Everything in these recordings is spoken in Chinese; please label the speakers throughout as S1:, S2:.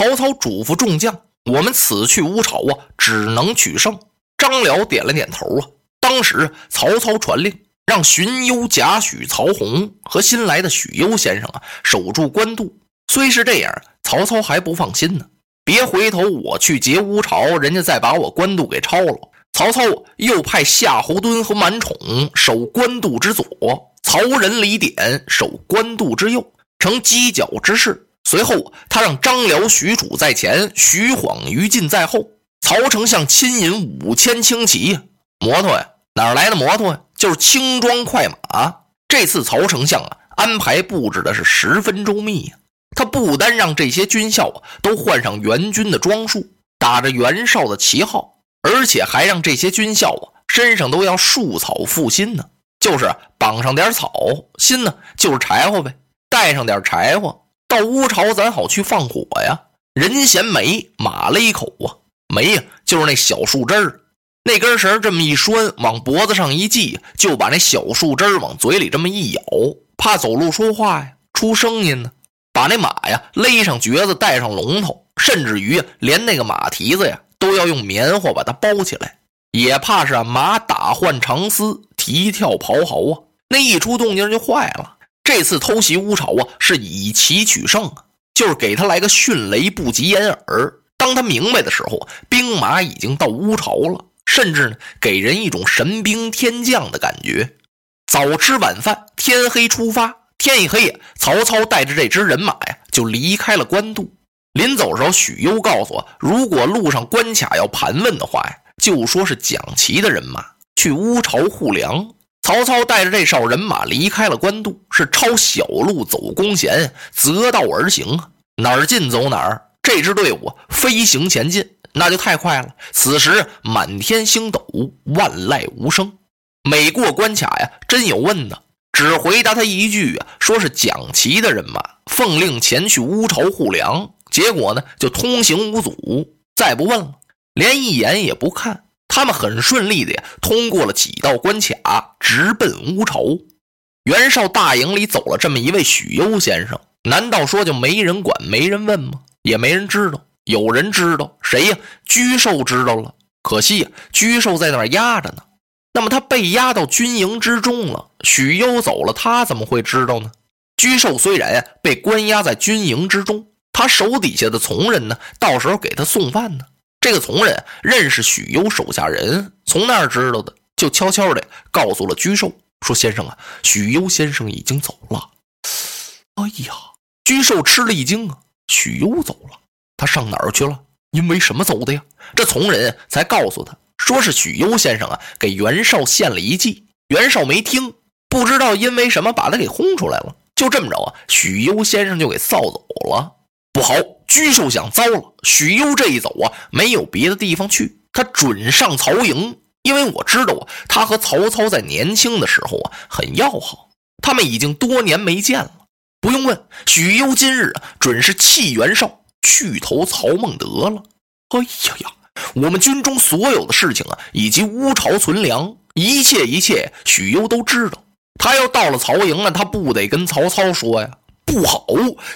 S1: 曹操嘱咐众将：“我们此去乌巢啊，只能取胜。”张辽点了点头啊。当时曹操传令，让荀攸、贾诩、曹洪和新来的许攸先生啊，守住官渡。虽是这样，曹操还不放心呢。别回头我去劫乌巢，人家再把我官渡给抄了。曹操又派夏侯惇和满宠守官渡之左，曹仁、李典守官渡之右，成犄角之势。随后，他让张辽、许褚在前，徐晃、于禁在后。曹丞相亲引五千轻骑，摩托呀，哪来的摩托呀？就是轻装快马。这次曹丞相啊，安排布置的是十分周密呀。他不单让这些军校啊都换上元军的装束，打着袁绍的旗号，而且还让这些军校啊身上都要束草附薪呢，就是绑上点草，薪呢就是柴火呗，带上点柴火，到乌巢咱好去放火呀。人衔煤，马勒口啊。煤呀，就是那小树枝儿，那根绳这么一拴，往脖子上一系，就把那小树枝儿往嘴里这么一咬，怕走路说话呀出声音呢。把那马呀勒上橛子，带上龙头，甚至于连那个马蹄子呀都要用棉花把它包起来，也怕是马打换长丝，蹄跳刨嚎啊。那一出动静就坏了。这次偷袭乌巢啊，是以奇取胜啊，就是给他来个迅雷不及掩耳。当他明白的时候，兵马已经到乌巢了，甚至呢，给人一种神兵天降的感觉。早吃晚饭，天黑出发。天一黑，曹操带着这支人马呀，就离开了官渡。临走时候，许攸告诉我，如果路上关卡要盘问的话呀，就说是蒋齐的人马去乌巢护粮。曹操带着这哨人马离开了官渡，是抄小路走弓弦，择道而行啊，哪儿近走哪儿。这支队伍飞行前进，那就太快了。此时满天星斗，万籁无声。每过关卡呀，真有问的，只回答他一句啊，说是蒋齐的人马奉令前去乌巢护粮。结果呢，就通行无阻，再不问了，连一眼也不看。他们很顺利的呀，通过了几道关卡，直奔乌巢。袁绍大营里走了这么一位许攸先生，难道说就没人管、没人问吗？也没人知道，有人知道谁呀？居寿知道了，可惜呀，居寿在那儿压着呢。那么他被压到军营之中了，许攸走了，他怎么会知道呢？居寿虽然呀被关押在军营之中，他手底下的从人呢，到时候给他送饭呢。这个从人认识许攸手下人，从那儿知道的，就悄悄的告诉了居寿，说：“先生啊，许攸先生已经走了。”哎呀，居寿吃了一惊啊。许攸走了，他上哪儿去了？因为什么走的呀？这从人才告诉他，说是许攸先生啊，给袁绍献了一计。袁绍没听，不知道因为什么把他给轰出来了。就这么着啊，许攸先生就给臊走了。不好，居寿想糟了。许攸这一走啊，没有别的地方去，他准上曹营。因为我知道啊，他和曹操在年轻的时候啊很要好，他们已经多年没见了。不用问，许攸今日啊，准是弃袁绍去投曹孟德了。哎呀呀，我们军中所有的事情啊，以及乌巢存粮，一切一切，许攸都知道。他要到了曹营啊，他不得跟曹操说呀？不好！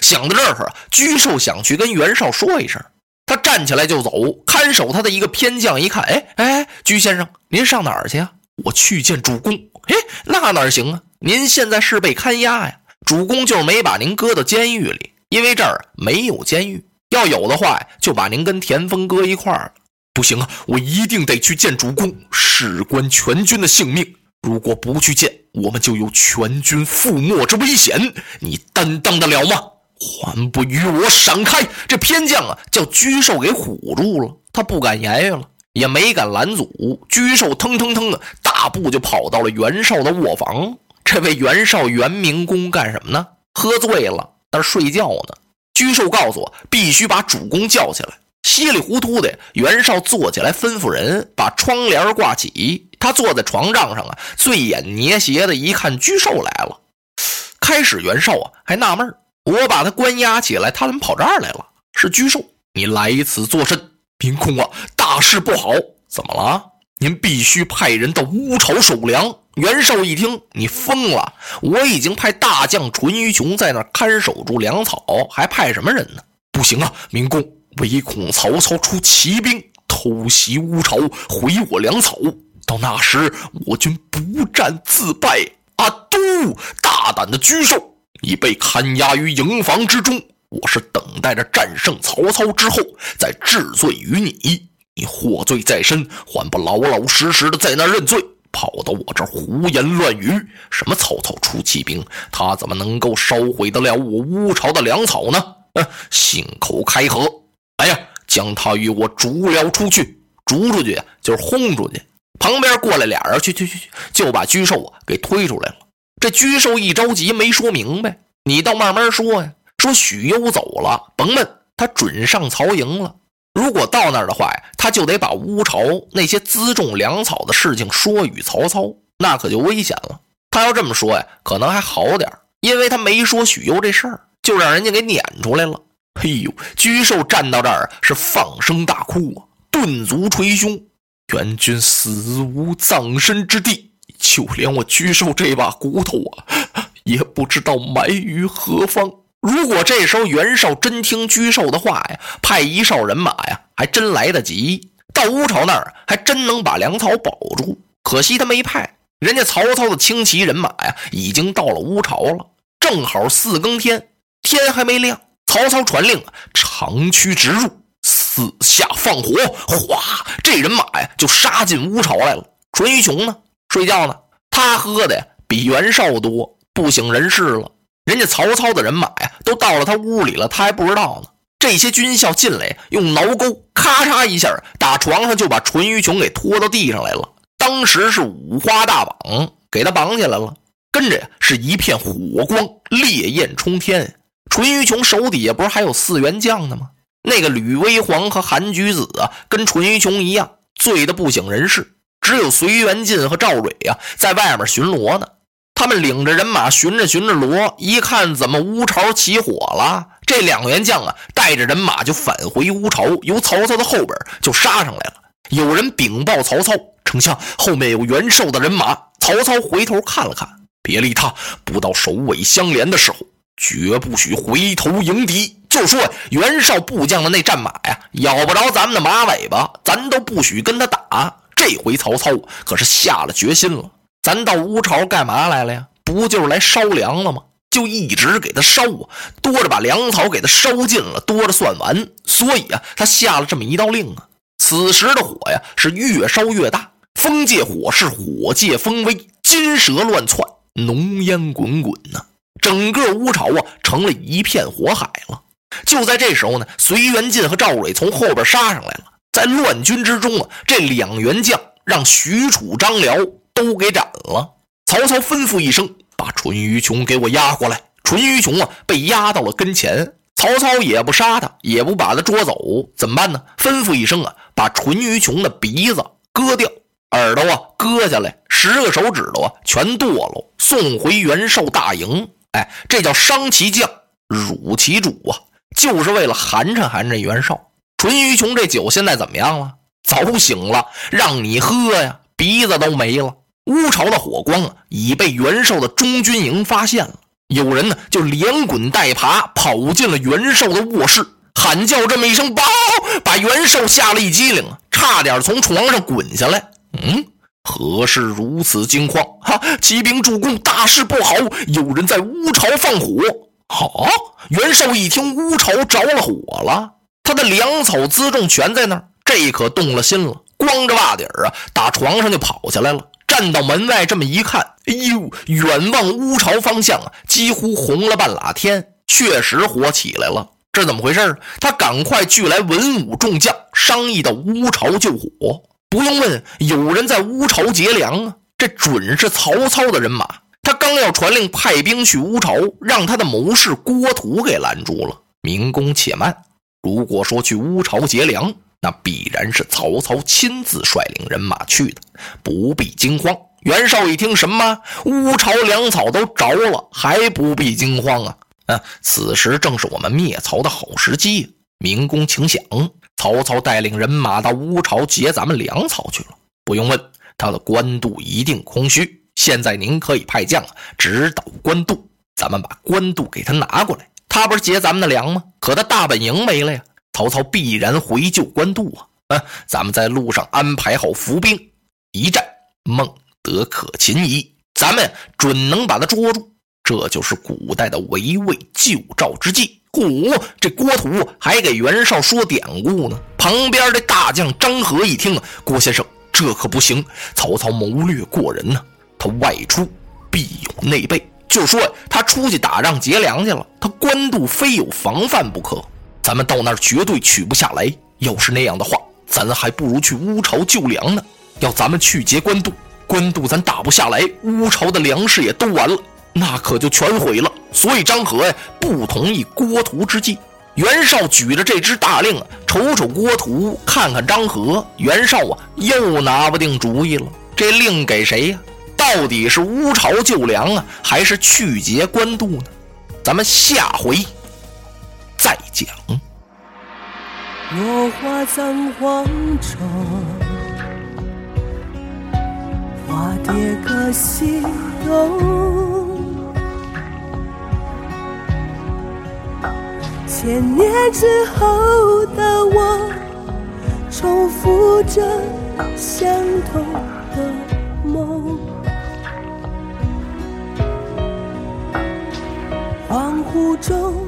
S1: 想到这儿啊，居寿想去跟袁绍说一声。他站起来就走，看守他的一个偏将一看，哎哎，居先生，您上哪儿去啊？我去见主公。哎，那哪行啊？您现在是被看押呀。主公就是没把您搁到监狱里，因为这儿没有监狱。要有的话，就把您跟田丰搁一块儿了。不行啊，我一定得去见主公，事关全军的性命。如果不去见，我们就有全军覆没之危险。你担当得了吗？还不与我闪开！这偏将啊，叫居寿给唬住了，他不敢言语了，也没敢拦阻。居寿腾腾腾的大步就跑到了袁绍的卧房。这位袁绍袁明公干什么呢？喝醉了，那睡觉呢。居寿告诉我，必须把主公叫起来。稀里糊涂的，袁绍坐起来，吩咐人把窗帘挂起。他坐在床帐上啊，醉眼捏斜的一看，居寿来了。开始袁绍啊还纳闷我把他关押起来，他怎么跑这儿来了？是居寿，你来此作甚？明公啊，大事不好！怎么了？您必须派人到乌巢守粮。袁绍一听，你疯了！我已经派大将淳于琼在那看守住粮草，还派什么人呢？不行啊，明公，唯恐曹操出骑兵偷袭乌巢，毁我粮草。到那时，我军不战自败。阿，都大胆的沮授，已被看押于营房之中。我是等待着战胜曹操之后，再治罪于你。你获罪在身，还不老老实实的在那认罪？跑到我这儿胡言乱语，什么曹操出骑兵，他怎么能够烧毁得了我乌巢的粮草呢？嗯，信口开河！哎呀，将他与我逐了出去，逐出去就是轰出去。旁边过来俩人，去去去去，就把居寿啊给推出来了。这居寿一着急，没说明白，你倒慢慢说呀。说许攸走了，甭问，他准上曹营了。如果到那儿的话呀，他就得把乌巢那些辎重粮草的事情说与曹操，那可就危险了。他要这么说呀，可能还好点因为他没说许攸这事儿，就让人家给撵出来了。嘿呦，居寿站到这儿是放声大哭啊，顿足捶胸，援军死无葬身之地，就连我居寿这把骨头啊，也不知道埋于何方。如果这时候袁绍真听居寿的话呀，派一哨人马呀，还真来得及到乌巢那儿，还真能把粮草保住。可惜他没派，人家曹操的轻骑人马呀，已经到了乌巢了。正好四更天，天还没亮，曹操传令，长驱直入，四下放火，哗，这人马呀就杀进乌巢来了。淳于琼呢，睡觉呢，他喝的呀比袁绍多，不省人事了。人家曹操的人马呀，都到了他屋里了，他还不知道呢。这些军校进来，用挠钩咔嚓一下打床上，就把淳于琼给拖到地上来了。当时是五花大绑，给他绑起来了。跟着呀，是一片火光，烈焰冲天。淳于琼手底下不是还有四员将呢吗？那个吕威煌和韩举子啊，跟淳于琼一样，醉得不省人事。只有隋元进和赵蕊啊，在外面巡逻呢。他们领着人马巡着巡着逻，一看怎么乌巢起火了？这两员将啊，带着人马就返回乌巢，由曹操的后边就杀上来了。有人禀报曹操，丞相后面有袁绍的人马。曹操回头看了看，别理他，不到首尾相连的时候，绝不许回头迎敌。就说袁绍部将的那战马呀，咬不着咱们的马尾巴，咱都不许跟他打。这回曹操可是下了决心了。咱到乌巢干嘛来了呀？不就是来烧粮了吗？就一直给他烧啊，多着把粮草给他烧尽了，多着算完。所以啊，他下了这么一道令啊。此时的火呀，是越烧越大，风借火势，火借风威，金蛇乱窜，浓烟滚滚呐。整个乌巢啊，成了一片火海了。就在这时候呢，隋元进和赵蕊从后边杀上来了，在乱军之中啊，这两员将让许褚、张辽。都给斩了！曹操吩咐一声，把淳于琼给我押过来。淳于琼啊，被押到了跟前。曹操也不杀他，也不把他捉走，怎么办呢？吩咐一声啊，把淳于琼的鼻子割掉，耳朵啊割下来，十个手指头啊全剁了，送回袁绍大营。哎，这叫伤其将，辱其主啊，就是为了寒碜寒碜袁绍。淳于琼这酒现在怎么样了？早醒了，让你喝呀，鼻子都没了。乌巢的火光啊，已被袁绍的中军营发现了。有人呢，就连滚带爬跑进了袁绍的卧室，喊叫这么一声“包”，把袁绍吓了一激灵，差点从床上滚下来。嗯，何事如此惊慌？哈，骑兵助攻，大事不好！有人在乌巢放火。好，袁绍一听乌巢着了火了，他的粮草辎重全在那儿，这可动了心了，光着袜底儿啊，打床上就跑下来了。站到门外这么一看，哎呦，远望乌巢方向啊，几乎红了半拉天，确实火起来了。这怎么回事？他赶快聚来文武众将，商议到乌巢救火。不用问，有人在乌巢劫粮啊，这准是曹操的人马。他刚要传令派兵去乌巢，让他的谋士郭图给拦住了。明公且慢，如果说去乌巢劫粮。那必然是曹操亲自率领人马去的，不必惊慌。袁绍一听，什么乌巢粮草都着了，还不必惊慌啊？啊，此时正是我们灭曹的好时机。明公请想，曹操带领人马到乌巢劫咱们粮草去了，不用问，他的官渡一定空虚。现在您可以派将指导官渡，咱们把官渡给他拿过来。他不是劫咱们的粮吗？可他大本营没了呀！曹操必然回救官渡啊！啊，咱们在路上安排好伏兵，一战孟德可擒矣。咱们准能把他捉住。这就是古代的围魏救赵之计。嚯，这郭图还给袁绍说典故呢。旁边的大将张合一听啊，郭先生这可不行，曹操谋略过人呢，他外出必有内备。就说他出去打仗劫粮去了，他官渡非有防范不可。咱们到那儿绝对取不下来。要是那样的话，咱还不如去乌巢救粮呢。要咱们去劫官渡，官渡咱打不下来，乌巢的粮食也都完了，那可就全毁了。所以张合呀不同意郭图之计。袁绍举着这支大令啊，瞅瞅郭图，看看张合，袁绍啊又拿不定主意了。这令给谁呀？到底是乌巢救粮啊，还是去劫官渡呢？咱们下回再讲。落花葬黄冢，花蝶各西东。千年之后的我，重复着相同的梦。恍惚中。